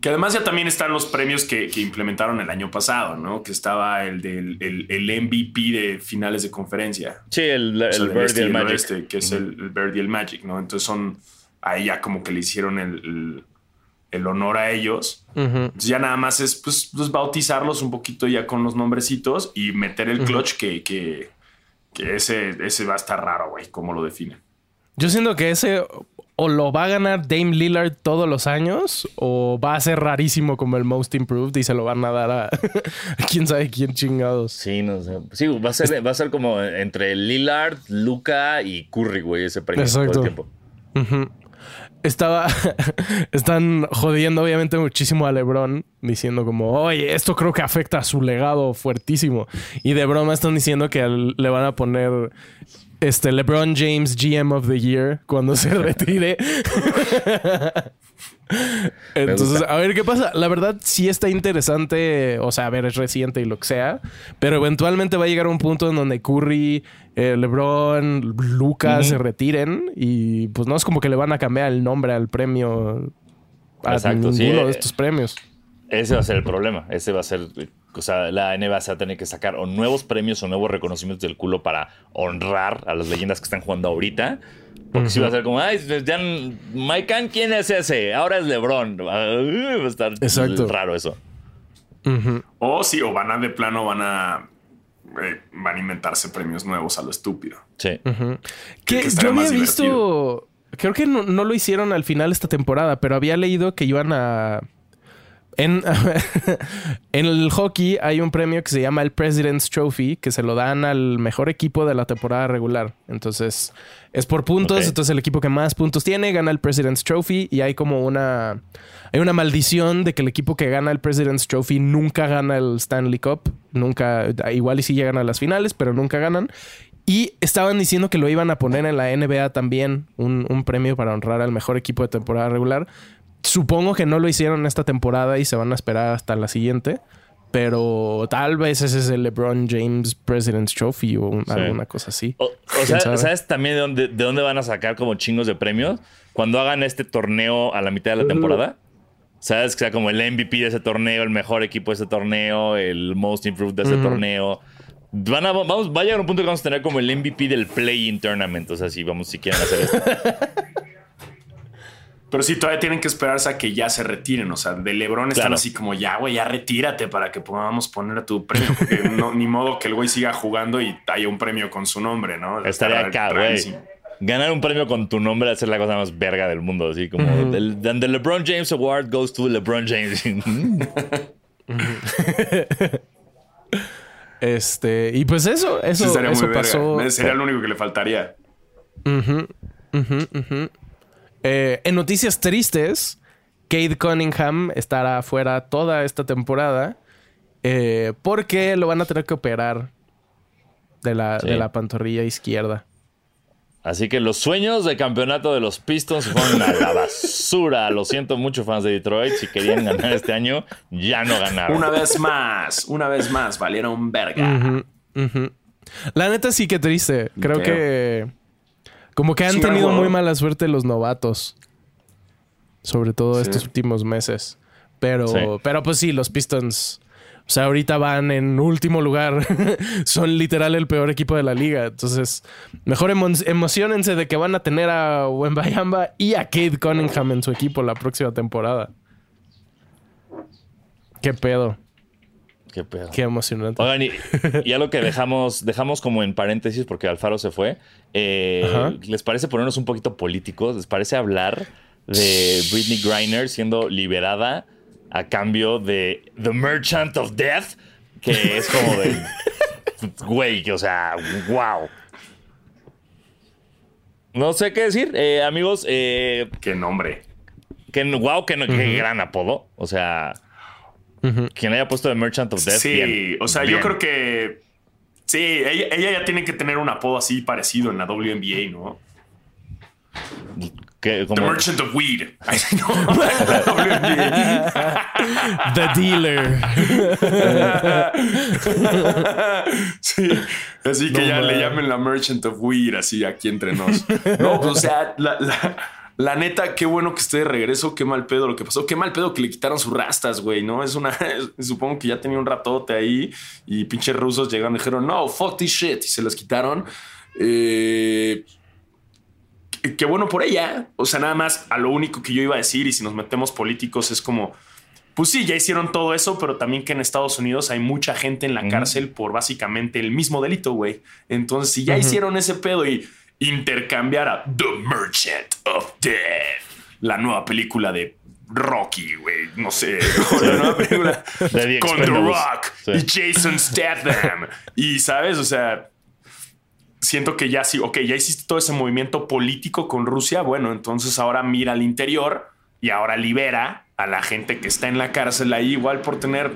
Que además ya también están los premios que, que implementaron el año pasado, ¿no? Que estaba el del el, el MVP de finales de conferencia.
Sí, el,
O sea,
el
este
y el
y el
Magic.
oeste, que es el, el Bird y el Magic, ¿no? Entonces son ahí ya como que le hicieron el, el- honor a ellos. Entonces ya nada más es pues, pues, bautizarlos un poquito ya con los nombrecitos y meter el clutch que, que, que ese, ese va a estar raro, güey, cómo lo definen.
Yo siento que ese o lo va a ganar Dame Lillard todos los años o va a ser rarísimo como el Most Improved y se lo van a dar a, a quién sabe quién chingados.
Sí, no sé. Sí, va a ser, va a ser como entre Lillard, Luca y Curry, güey, ese premio todo el tiempo.
Estaba. están jodiendo, obviamente, muchísimo a LeBron, diciendo como, oye, esto creo que afecta a su legado fuertísimo. Y de broma están diciendo que le van a poner este LeBron James GM of the Year cuando se retire. Entonces, a ver qué pasa. La verdad, sí está interesante. O sea, a ver, es reciente y lo que sea. Pero eventualmente va a llegar un punto en donde Curry, eh, LeBron, Lucas se retiren. Y pues no es como que le van a cambiar el nombre al premio. A
Exacto,
ninguno
sí,
de
eh,
estos premios.
Ese va a ser el problema. Ese va a ser. O sea, la NBA se va a tener que sacar o nuevos premios o nuevos reconocimientos del culo para honrar a las leyendas que están jugando ahorita. Porque si va a ser como, ay, ya, Mike Khan, ¿quién es ese? Ahora es LeBron. Va a estar
Exacto.
raro eso.
O sí, o van a de plano, van a, eh, van a inventarse premios nuevos a lo estúpido.
Sí.
Que
que estaría
yo había visto. Creo que no, no lo hicieron al final esta temporada, pero había leído que iban a. En, en el hockey hay un premio que se llama el President's Trophy, que se lo dan al mejor equipo de la temporada regular. Entonces, es por puntos. Entonces, el equipo que más puntos tiene gana el President's Trophy. Y hay como una. Hay una maldición de que el equipo que gana el President's Trophy nunca gana el Stanley Cup. Nunca. Igual y sí llegan a las finales, pero nunca ganan. Y estaban diciendo que lo iban a poner en la NBA también, un, un premio para honrar al mejor equipo de temporada regular. Supongo que no lo hicieron esta temporada y se van a esperar hasta la siguiente. Pero tal vez ese es el LeBron James President's Trophy o un-
Sí.
alguna cosa así.
O, o
¿Quién
sea,
sabe?
¿sabes también de dónde, de dónde van a sacar como chingos de premios? Cuando hagan este torneo a la mitad de la temporada. ¿Sabes? Que sea como el MVP de ese torneo, el mejor equipo de ese torneo, el most improved de ese torneo. Van a, vamos, va a llegar un punto que vamos a tener como el MVP del play-in tournament. O sea, si vamos, si quieren hacer esto.
Pero sí, todavía tienen que esperarse a que ya se retiren. O sea, de Lebron están
Claro.
así como ya, güey, ya retírate para que podamos poner tu premio. Porque no, ni modo que el güey siga jugando y haya un premio con su nombre, ¿no?
Estaría acá, güey. Ganar un premio con tu nombre es la cosa más verga del mundo. Así como el, and the LeBron James Award goes to LeBron James.
Este, y pues eso,
Sí,
eso,
estaría
eso
muy verga.
pasó.
Sería lo único que le faltaría.
Eh, en noticias tristes, Cade Cunningham estará fuera toda esta temporada eh, porque lo van a tener que operar de la,
Sí.
de la pantorrilla izquierda.
Así que los sueños de campeonato de los Pistons fueron a la basura. Lo siento mucho, fans de Detroit. Si querían ganar este año, ya no ganaron.
Una vez más, una vez más, valieron verga.
La neta sí que triste. Creo
Creo.
que como que han tenido muy mala suerte los novatos. Sobre todo
Sí.
estos últimos meses. Pero,
Sí.
pero pues sí, los Pistons. O sea, ahorita van en último lugar. Son literal el peor equipo de la liga. Entonces, mejor emo- emocionense de que van a tener a Wembayamba y a Kate Cunningham en su equipo la próxima temporada. Qué pedo.
Qué pedo.
Qué emocionante.
Oigan, y, y algo que dejamos, dejamos como en paréntesis porque Alfaro se fue. eh. ¿Les parece ponernos un poquito políticos? ¿Les parece hablar de Britney Griner siendo liberada a cambio de The Merchant of Death? Que es como de. Güey, o sea, wow. No sé qué decir, eh, amigos. Eh,
Qué nombre.
que, wow, que, no- qué gran apodo. O sea, Quien haya puesto The Merchant of Death.
Sí,
bien,
o sea, yo creo que. Sí, ella, ella ya tiene que tener un apodo así parecido en la WNBA, ¿no? The
como-
Merchant of Weed. Ay, no, la WNBA.
The Dealer.
sí, así que
No,
ya
man.
le llamen la Merchant of Weed, así aquí entre nos. No, pues, o sea, la, la- la neta, qué bueno que esté de regreso, qué mal pedo lo que pasó, qué mal pedo que le quitaron sus rastas, güey, ¿no? Es una, supongo que ya tenía un ratote ahí y pinches rusos llegaron y dijeron, no, fuck this shit, y se las quitaron. Eh, qué- qué bueno por ella, o sea, nada más a lo único que yo iba a decir y si nos metemos políticos es como... Pues sí, ya hicieron todo eso, pero también que en Estados Unidos hay mucha gente en la cárcel por básicamente el mismo delito, güey. Entonces, si ya hicieron ese pedo y intercambiar a The Merchant of Death, la nueva película de Rocky, güey, no sé, o la nueva película
The
con The. Rock
Sí.
y Jason Statham. y, ¿sabes? O sea, siento que ya sí, ok, ya hiciste todo ese movimiento político con Rusia, bueno, entonces ahora mira al interior y ahora libera a la gente que está en la cárcel ahí igual por tener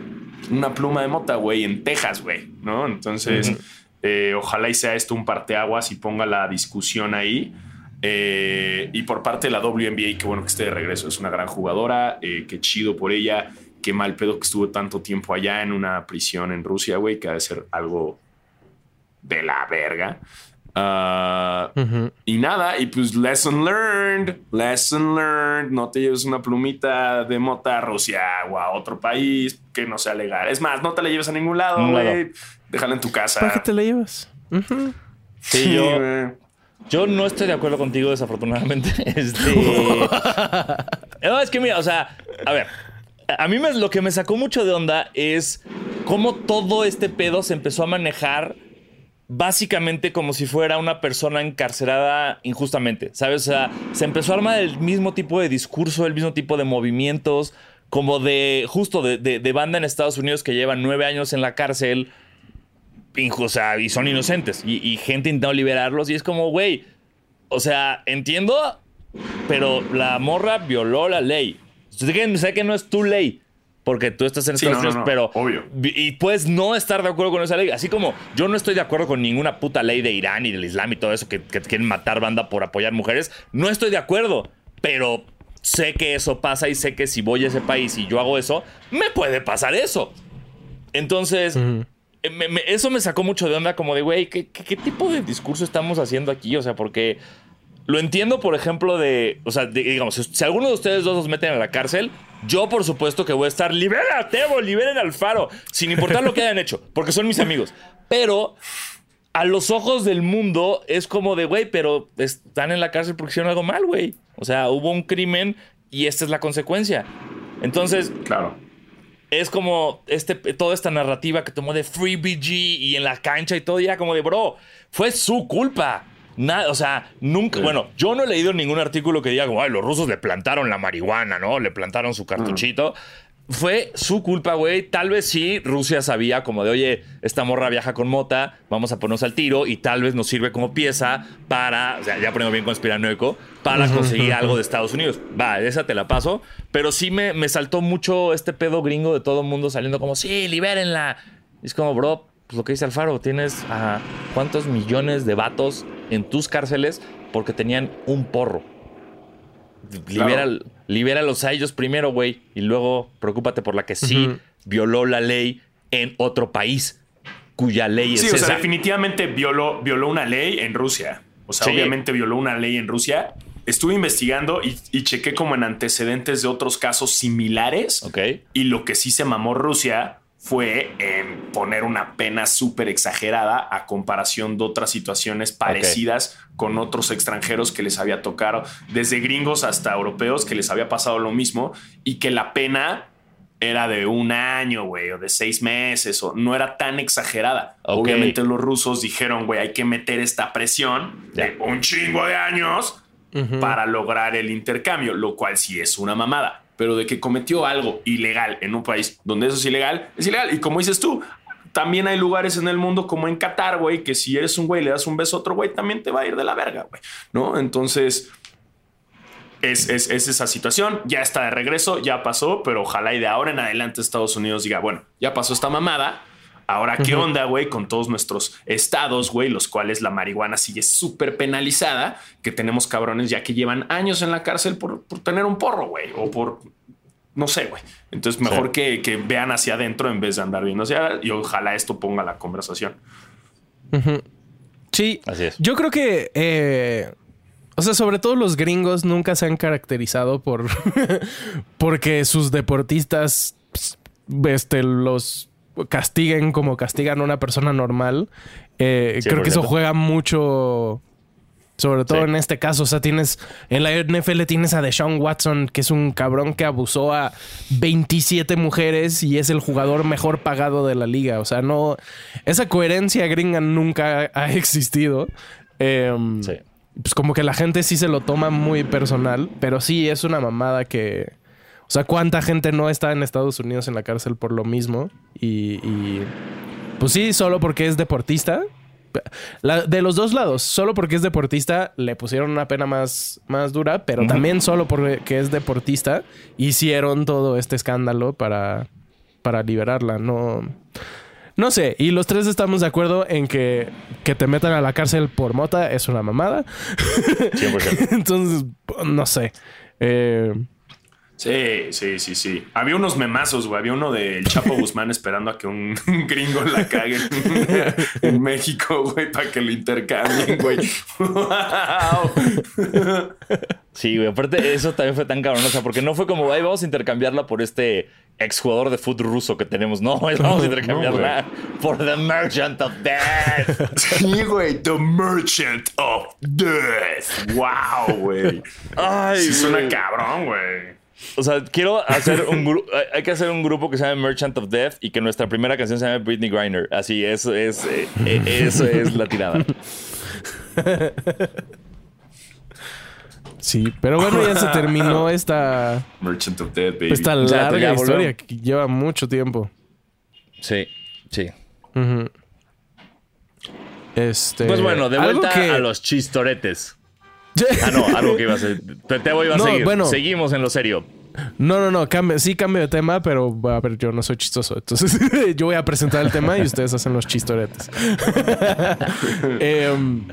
una pluma de mota, güey, en Texas, güey, ¿no? Entonces, eh, ojalá y sea esto un parteaguas y ponga la discusión ahí. Eh, y por parte de la WNBA, qué bueno que esté de regreso, es una gran jugadora, eh, qué chido por ella, qué mal pedo que estuvo tanto tiempo allá en una prisión en Rusia, güey, que ha de ser algo de la verga.
Ujú.
y nada, y pues lesson learned, lesson learned, no te lleves una plumita de mota a Rusia o a otro país que no sea legal. Es más, no te la lleves a ningún lado,
Ningún lado.
güey. Déjala en tu casa.
¿Para qué te la llevas? Ujú.
Sí, yo,
güey.
yo no estoy de acuerdo contigo, desafortunadamente. Este. no, es que mira, o sea, a ver. A mí me- lo que me sacó mucho de onda es cómo todo este pedo se empezó a manejar básicamente como si fuera una persona encarcelada injustamente, ¿sabes? O sea, se empezó a armar el mismo tipo de discurso, el mismo tipo de movimientos, como de, justo de, de- de banda en Estados Unidos que llevan nueve años en la cárcel, o sea, y son inocentes, y, y gente intentando liberarlos, y es como, güey, o sea, entiendo, pero la morra violó la ley. Sé que, no es tu ley, porque tú estás en
Sí,
Estados
no,
Unidos,
no, no,
pero.
obvio.
vi- Y puedes no estar de acuerdo con esa ley. Así como yo no estoy de acuerdo con ninguna puta ley de Irán y del Islam y todo eso que, que quieren matar banda por apoyar mujeres. No estoy de acuerdo, pero sé que eso pasa y sé que si voy a ese país y yo hago eso, me puede pasar eso. Entonces, eh, me- eso me sacó mucho de onda, como de, güey, ¿qué, tipo de discurso estamos haciendo aquí? O sea, porque lo entiendo, por ejemplo, de, o sea, digamos, si, alguno de ustedes dos los meten a la cárcel, yo por supuesto que voy a estar, libera a Tebo, liberen al Faro, sin importar lo que hayan hecho, porque son mis amigos. Pero a los ojos del mundo es como de, güey, pero están en la cárcel porque hicieron algo mal, güey. O sea, hubo un crimen y esta es la consecuencia. Entonces,
Claro.
Es como este, toda esta narrativa que tomó de Free BG y en la cancha y todo, ya como de, bro, fue su culpa. Nada, o sea, nunca, bueno, yo no he leído ningún artículo que diga como, ay, los rusos le plantaron la marihuana, ¿no? Le plantaron su cartuchito. Fue su culpa, güey. Tal vez sí, Rusia sabía como de, oye, esta morra viaja con mota, vamos a ponernos al tiro y tal vez nos sirve como pieza para, o sea, ya poniendo bien conspiranoico, para conseguir algo de Estados Unidos. Va, esa te la paso. Pero sí me, me saltó mucho este pedo gringo de todo el mundo saliendo como, sí, libérenla. Y es como, bro, pues lo que dice Alfaro, tienes a cuántos millones de vatos en tus cárceles porque tenían un porro. Libera, libéralos a ellos primero, güey. Y luego preocúpate por la que sí violó la ley en otro país. cuya ley es
Sí, o sea,
esa.
definitivamente violó, violó una ley en Rusia. O sea,
Sí.
obviamente violó una ley en Rusia. Estuve investigando y, y chequé como en antecedentes de otros casos similares.
Ok.
Y lo que sí se mamó Rusia fue en poner una pena súper exagerada a comparación de otras situaciones parecidas con otros extranjeros que les había tocado, desde gringos hasta europeos que les había pasado lo mismo y que la pena era de un año, güey, o de seis meses, o no era tan exagerada. Obviamente los rusos dijeron, güey, hay que meter esta presión de un chingo de años para lograr el intercambio, lo cual sí es una mamada. Pero de que cometió algo ilegal en un país donde eso es ilegal, es ilegal. Y como dices tú, también hay lugares en el mundo como en Qatar, güey, que si eres un güey y le das un beso a otro güey, también te va a ir de la verga, güey. ¿No? Entonces, es, es- es esa situación. Ya está de regreso, ya pasó, pero ojalá y de ahora en adelante Estados Unidos diga, bueno, ya pasó esta mamada. Ahora, ¿qué onda, güey? Con todos nuestros estados, güey, los cuales la marihuana sigue súper penalizada, que tenemos cabrones ya que llevan años en la cárcel por, por tener un porro, güey, o por, no sé, güey. Entonces, mejor
Sí.
que, que vean hacia adentro en vez de andar viendo hacia y ojalá esto ponga la conversación.
Sí,
Así es.
yo creo que, eh, o sea, sobre todo los gringos nunca se han caracterizado por porque sus deportistas pues, este, los castiguen como castigan a una persona normal. Eh, creo que eso
100%.
juega mucho. Sobre todo
Sí.
en este caso, o sea, tienes en la NFL tienes a Deshaun Watson, que es un cabrón que abusó a 27 mujeres y es el jugador mejor pagado de la liga. O sea, no. Esa coherencia gringa nunca ha existido. Em,
Sí.
Pues como que la gente sí se lo toma muy personal, pero sí es una mamada que. O sea, ¿cuánta gente no está en Estados Unidos en la cárcel por lo mismo? Y. y- pues sí, solo porque es deportista. La- de los dos lados, solo porque es deportista le pusieron una pena más, más dura, pero también solo porque es deportista hicieron todo este escándalo para, para liberarla. No, no sé, y los tres estamos de acuerdo en que que te metan a la cárcel por mota es una mamada.
100%.
Entonces, no sé. Eh,
Sí, sí, sí, sí. Había unos memazos, güey. Había uno del Chapo Guzmán esperando a que un gringo la cague en, en México, güey, para que lo intercambien, güey. Wow.
Sí, güey. Aparte, eso también fue tan cabrón. O sea, porque no fue como, ay, vamos a intercambiarla por este exjugador de fútbol ruso que tenemos. No, es vamos a intercambiarla por The Merchant of Death.
Sí, güey. The Merchant of Death. Wow, güey.
Ay,
Sí, suena
güey.
cabrón, güey.
O sea, quiero hacer un grupo. Hay que hacer un grupo que se llame Merchant of Death y que nuestra primera canción se llame Britney Griner. Así, eso es, eh, eh, eso es la tirada.
sí, pero bueno, ya se terminó esta,
Merchant of Death, baby.
esta larga
ya
historia que lleva mucho tiempo.
Sí, sí.
Este.
Pues bueno, de vuelta
que-
a los chistoretes. Ah, no, algo que iba a ser. Te, te voy a
No,
seguir.
bueno.
Seguimos en lo serio.
No, no, no, cambio, sí cambio de tema, pero a ver, yo no soy chistoso. Entonces, yo voy a presentar el tema y ustedes hacen los chistoretes. Em,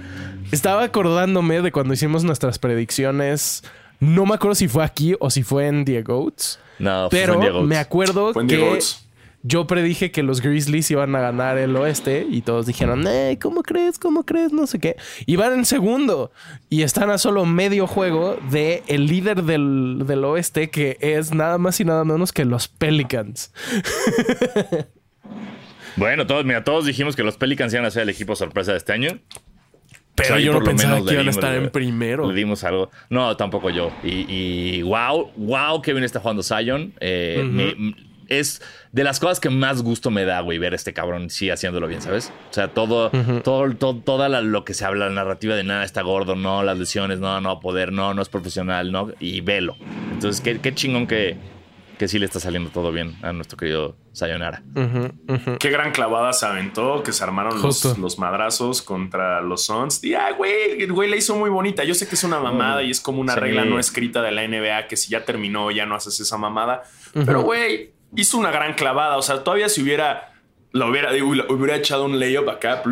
estaba acordándome de cuando hicimos nuestras predicciones. No me acuerdo si fue aquí o si fue en The Goats.
No, fue
Pero me acuerdo
Fue en
que
The Goats.
Yo predije que los Grizzlies iban a ganar el oeste y todos dijeron, eh, ¿cómo crees? ¿Cómo crees? No sé qué. Y van en segundo y están a solo medio juego de el líder del, del oeste que es nada más y nada menos que los Pelicans.
Bueno, todos, mira, todos dijimos que los Pelicans iban a ser el equipo sorpresa de este año.
Pero yo no pensaba que iban a estar en primero.
Le dimos algo. No, tampoco yo. Y, y wow, wow, que bien está jugando Zion. Eh, me- es de las cosas que más gusto me da, güey, ver a este cabrón sí haciéndolo bien, ¿sabes? O sea, todo, todo, todo, toda la- lo que se habla, la narrativa de nada está gordo, no, las lesiones, no, no, poder, no, no es profesional, no, y velo. Entonces, qué, qué chingón que, que sí le está saliendo todo bien a nuestro querido Sayonara.
Qué gran clavada se aventó, que se armaron los, los madrazos contra los Suns. Y ah, güey, el güey la hizo muy bonita. Yo sé que es una mamada y es como una
Sí.
regla no escrita de la NBA que si ya terminó ya no haces esa mamada. Pero güey, hizo una gran clavada. O sea, todavía si hubiera lo hubiera, digo, hubiera echado un layup acá,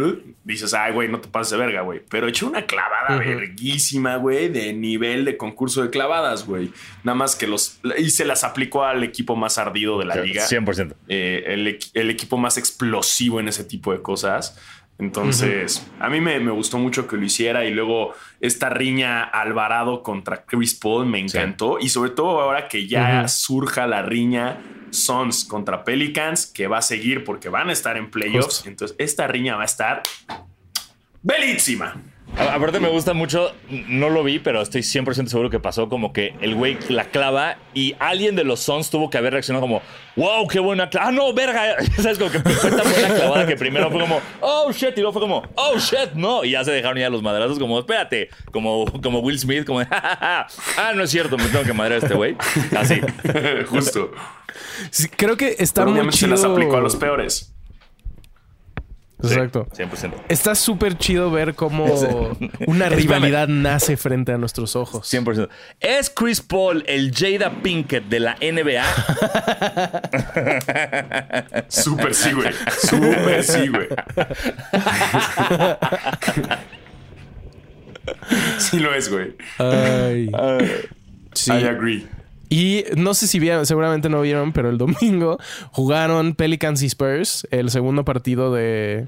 dices, ay, güey, no te pases de verga, güey. Pero echó una clavada verguísima, güey, de nivel de concurso de clavadas, güey. Nada más que los. Y se las aplicó al equipo más ardido de la liga.
100%.
Eh, el equipo más explosivo en ese tipo de cosas. Entonces, a mí me, me gustó mucho que lo hiciera y luego esta riña Alvarado contra Chris Paul me encantó y sobre todo ahora que ya surja la riña Suns contra Pelicans que va a seguir porque van a estar en playoffs.
Justo.
Entonces, esta riña va a estar belísima.
A- Aparte me gusta mucho, no lo vi, pero estoy 100% seguro que pasó como que el güey la clava y alguien de los Sons tuvo que haber reaccionado como, wow, qué buena clava. Ah, no, verga. ¿Sabes? Como que fue tan buena clavada que primero fue como, oh, shit, y luego fue como, oh, shit, no. Y ya se dejaron ya los madrazos como, espérate, como, como Will Smith, como, "Ja, ja, ja. ah, no es cierto, me tengo que madrear a este güey. Así.
Justo.
Sí, creo que está muy
obviamente se
chido.
las aplicó a los peores.
Exacto.
100%.
Está súper chido ver cómo una rivalidad nace frente a nuestros ojos.
100%. ¿Es Chris Paul el Jada Pinkett de la NBA?
Súper sí, güey. Súper sí, güey. Sí lo es, güey.
Ay. Sí.
I agree.
Y no sé si vieron, seguramente no vieron, pero el domingo jugaron Pelicans y Spurs, el segundo partido de.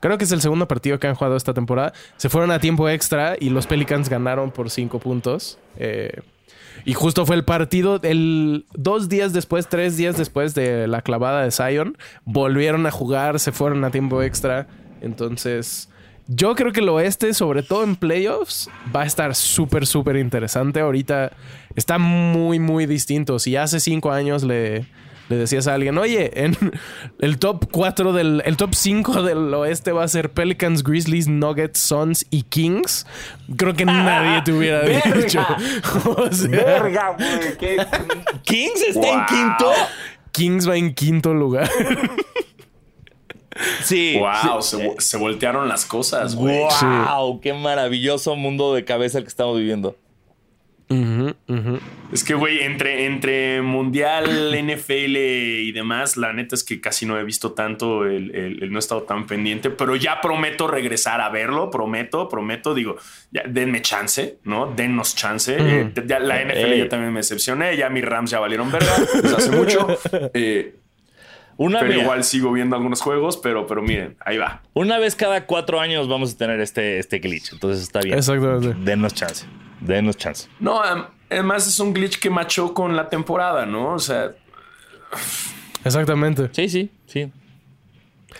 Creo que es el segundo partido que han jugado esta temporada. Se fueron a tiempo extra y los Pelicans ganaron por cinco puntos. Eh, y justo fue el partido, el dos días después, tres días después de la clavada de Zion, volvieron a jugar, se fueron a tiempo extra. Entonces, yo creo que el oeste, sobre todo en playoffs, va a estar súper, súper interesante. Ahorita está muy, muy distinto. Si hace cinco años le, le decías a alguien, oye, en el top 4 del, el top 5 del oeste va a ser Pelicans, Grizzlies, Nuggets, Suns y Kings, creo que nadie te hubiera dicho. O sea,
güey. qué-
¿Kings está en quinto?
Kings va en quinto lugar.
Sí.
Wow, se, se voltearon las cosas, güey.
¡Wow! ¡Qué maravilloso mundo de cabeza el que estamos viviendo!
Es que, güey, entre, entre Mundial, NFL y demás, la neta es que casi no he visto tanto, el, el- el no he estado tan pendiente, pero ya prometo regresar a verlo, prometo, prometo, digo, ya denme chance, ¿no? Dennos chance. Eh, ya la NFL
Ey.
ya también me decepcioné, ya mis Rams ya valieron verga desde hace mucho. Eh,
Una,
pero igual sigo viendo algunos juegos, pero, pero miren, ahí va.
una vez cada cuatro años vamos a tener este, este glitch. Entonces está bien.
Exactamente.
Denos chance. Denos chance.
No, am- además es un glitch que machó con la temporada, ¿no? O sea,
Exactamente.
Sí, sí, sí.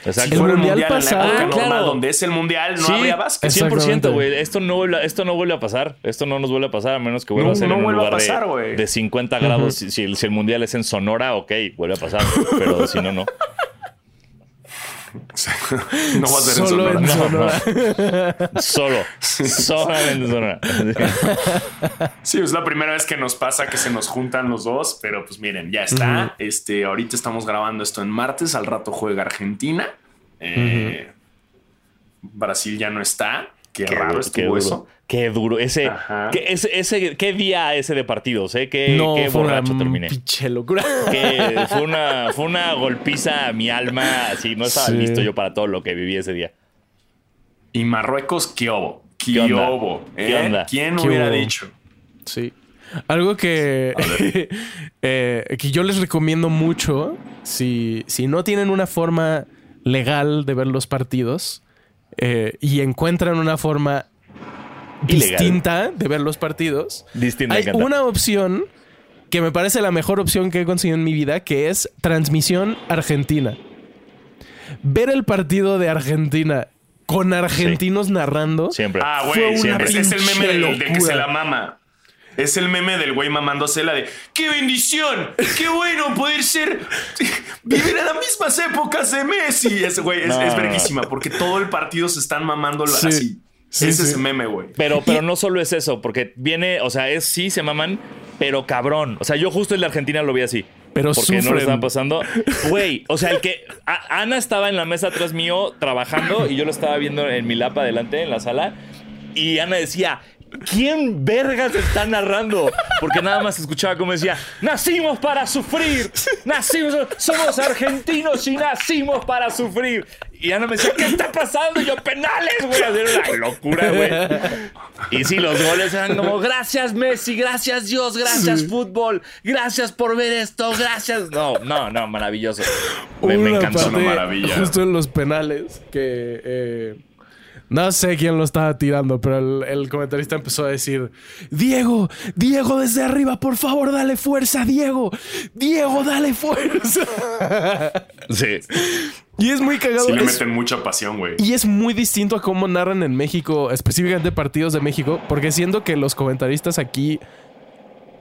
Si
Exacto.
El
fuera el
mundial
mundial, en
pasado-
la época
Ah, claro.
normal, donde es el mundial, no
Sí,
habría básquet.
100%,
Exactamente.
güey. Esto no, vuelve, a- esto no vuelve a pasar. Esto no nos vuelve a pasar a menos que vuelva
No-
a ser
no
en un lugar
pasar,
de,
güey.
de 50 grados. si, si el, si el mundial es en Sonora, ok, vuelve a pasar. Pero si no, no.
no va a ser
Solo
en
en
Sonora.
Solo. Solamente en Sonora.
Sí, es la primera vez que nos pasa que se nos juntan los dos, pero pues miren, ya está. Este, ahorita estamos grabando esto en martes, al rato juega Argentina. Eh, Brasil ya no está. Qué, raro
duro,
estuvo
duro.
eso.
Qué duro. Ese, qué, ese, ese- qué día ese de partidos, ¿eh? Qué,
no,
qué
fue una
borracho terminé.
pinche locura.
Que fue una, fue una golpiza a mi alma. Así, no estaba
Sí.
listo yo para todo lo que viví ese día.
Y Marruecos, ¿qué obo? ¿Qué,
¿Qué onda? ¿Qué
¿Eh?
onda?
¿Quién
¿Qué
hubiera
hubo?
dicho?
Sí. Algo que, eh, que yo les recomiendo mucho, si, si no tienen una forma legal de ver los partidos eh, y encuentran una forma
Ilegal.
distinta de ver los partidos,
Distinta,
hay una opción que me parece la mejor opción que he conseguido en mi vida, que es transmisión argentina. Ver el partido de Argentina con argentinos narrando.
Siempre.
Ah, güey, ese es el meme del, del que se la mama. Es el meme del güey mamándosela de ¡Qué bendición! ¡Qué bueno poder ser! Vivir en las mismas épocas de Messi. Ese güey es,
No,
es verguísima porque todo el partido se están mamando
Sí.
así.
Sí,
ese es
sí.
el meme, güey.
Pero, pero no solo es eso, porque viene, o sea, es sí, se maman, pero cabrón. O sea, yo justo en la Argentina lo vi así.
Pero
porque no lo estaban pasando. Güey, o sea, el que. a- Ana estaba en la mesa atrás mío trabajando y yo lo estaba viendo en mi lapa adelante, en la sala. Y Ana decía. ¿Quién vergas está narrando? Porque nada más escuchaba como decía, nacimos para sufrir, nacimos, somos argentinos y nacimos para sufrir. Y Ana me decía, ¿qué está pasando? Y yo, penales, güey. Era una locura, güey. Y sí, los goles eran como, gracias Messi, gracias Dios, gracias fútbol, gracias por ver esto, gracias. No, no, no, maravilloso. Me, me
Una
encantó.
parte
una maravilla.
Justo en los penales, que eh, no sé quién lo estaba tirando, pero el, el comentarista empezó a decir: Diego, Diego, desde arriba, por favor, dale fuerza, Diego, Diego, dale fuerza.
Sí.
y es muy cagado.
Sí le
es-
meten mucha pasión, güey.
y es muy distinto a cómo narran en México, específicamente partidos de México, porque siento que los comentaristas aquí,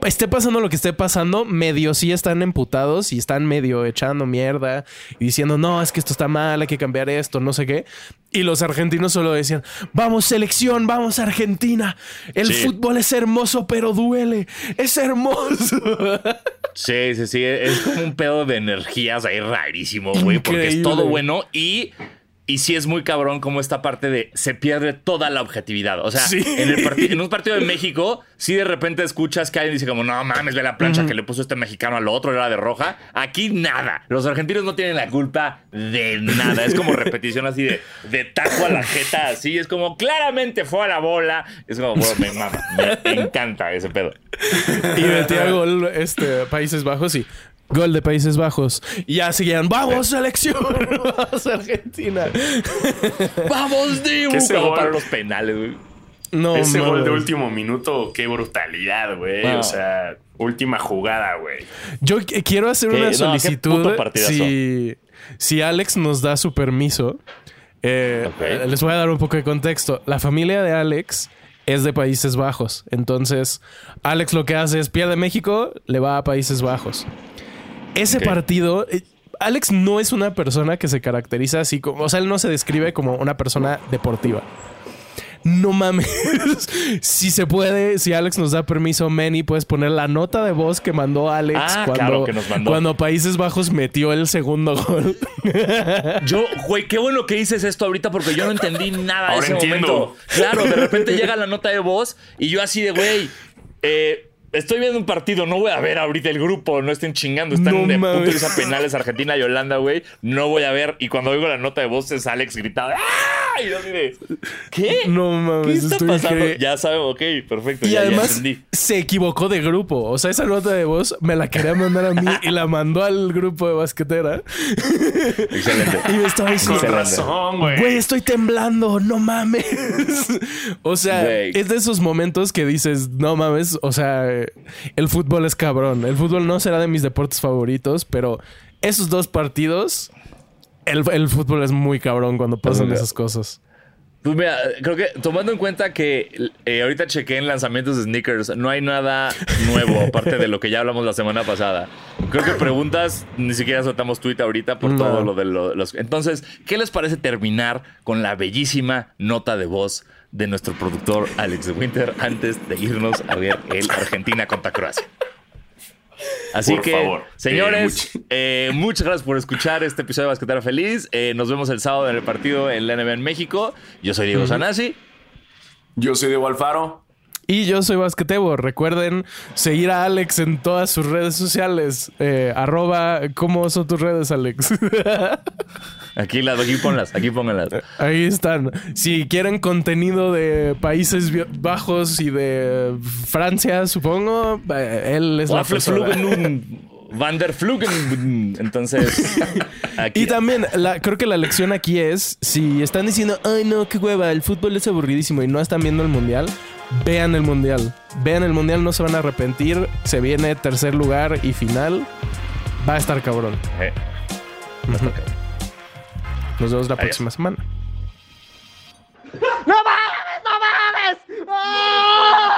esté pasando lo que esté pasando, medio sí están emputados y están medio echando mierda y diciendo, no, es que esto está mal, hay que cambiar esto, no sé qué. Y los argentinos solo decían, vamos selección, vamos Argentina, el
Sí.
fútbol es hermoso, pero duele, es hermoso.
Sí, sí, sí. Es como un pedo de energías ahí rarísimo, güey. Porque es todo bueno y. Y sí es muy cabrón como esta parte de se pierde toda la objetividad. O sea,
Sí.
en, el en un partido de México, si de repente escuchas que alguien dice como, no mames, ve la plancha que le puso este mexicano al otro, era de roja. Aquí nada. Los argentinos no tienen la culpa de nada. Es como repetición así de, de taco a la jeta, así. Es como, claramente fue a la bola. Es como, bueno, me mama. Me encanta ese pedo.
y metía gol este, Países Bajos y gol de Países Bajos. Y ya seguían, vamos selección, vamos Argentina.
¡Vamos, Dibu!
Que ese
Como
gol-
para los penales, güey.
No,
Ese
mames.
gol de último minuto, qué brutalidad, güey.
No.
O sea, última jugada, güey.
Yo qu- quiero hacer
Qué-
una
no, qué
solicitud.
puto partidazo.
si, si Alex nos da su permiso, eh, eh, les voy a dar un poco de contexto. La familia de Alex es de Países Bajos. Entonces, Alex lo que hace es pierde México, le va a Países Bajos. Ese partido. Alex no es una persona que se caracteriza así como. O sea, él no se describe como una persona deportiva. No mames. si se puede, si Alex nos da permiso, Manny, puedes poner la nota de voz que mandó Alex
Ah,
cuando,
claro que nos mandó.
cuando Países Bajos metió el segundo gol.
Yo, güey, qué bueno que dices esto ahorita porque yo no entendí nada de
Ahora
ese
entiendo.
momento. Claro, de repente llega la nota de voz y yo así de, güey, eh, estoy viendo un partido, no voy a ver ahorita el grupo, no estén chingando, están
No
de penales Argentina y Holanda, güey, no voy a ver. Y cuando oigo la nota de voz es Alex gritando, ¡ah! Y yo de, ¿qué?
No mames,
¿Qué está
estoy
pasando? Ya sabe, ok, perfecto,
y
ya, ya
además
entendí.
se equivocó de grupo. O sea, esa nota de voz me la quería mandar a mí y la mandó al grupo de basquetera.
Excelente.
Y me estaba
Con
diciendo,
Excelente.
razón, güey.
Güey, estoy temblando, no mames. o sea, es de esos momentos que dices, no mames, o sea, el fútbol es cabrón. El fútbol no será de mis deportes favoritos, pero esos dos partidos, el, el fútbol es muy cabrón cuando pasan esas cosas.
Pues mira, creo que tomando en cuenta que eh, ahorita chequé en lanzamientos de sneakers, no hay nada nuevo aparte de lo que ya hablamos la semana pasada. Creo que preguntas, ni siquiera soltamos tweet ahorita por
No.
todo lo de lo- los... Entonces, ¿qué les parece terminar con la bellísima nota de voz de nuestro productor Alex Winter antes de irnos a ver el Argentina contra Croacia? Así
Por
que,
favor.
señores,
Eh, much-
eh, muchas gracias por escuchar este episodio de Basquetera Feliz. Eh, nos vemos el sábado en el partido en la NBA en México. Yo soy Diego Sanasi.
Yo soy Diego Alfaro.
Y yo soy Basquetebo. Recuerden seguir a Alex en todas sus redes sociales. Eh, arroba, ¿cómo son tus redes, Alex?
Aquí, las, aquí ponlas, aquí pónganlas.
Ahí están. Si quieren contenido de Países Bajos y de Francia, supongo, eh, él es la persona.
Flugen, Van der Flugen. Entonces, aquí.
Y también, la- creo que la lección aquí es, si están diciendo, ay no, qué hueva, el fútbol es aburridísimo y no están viendo el mundial, vean el mundial. Vean el mundial, no se van a arrepentir. Se viene tercer lugar y final. Va a estar cabrón.
Eh,
nos vemos la
Adiós.
próxima semana. ¡No mames! ¡No mames! ¡Oh!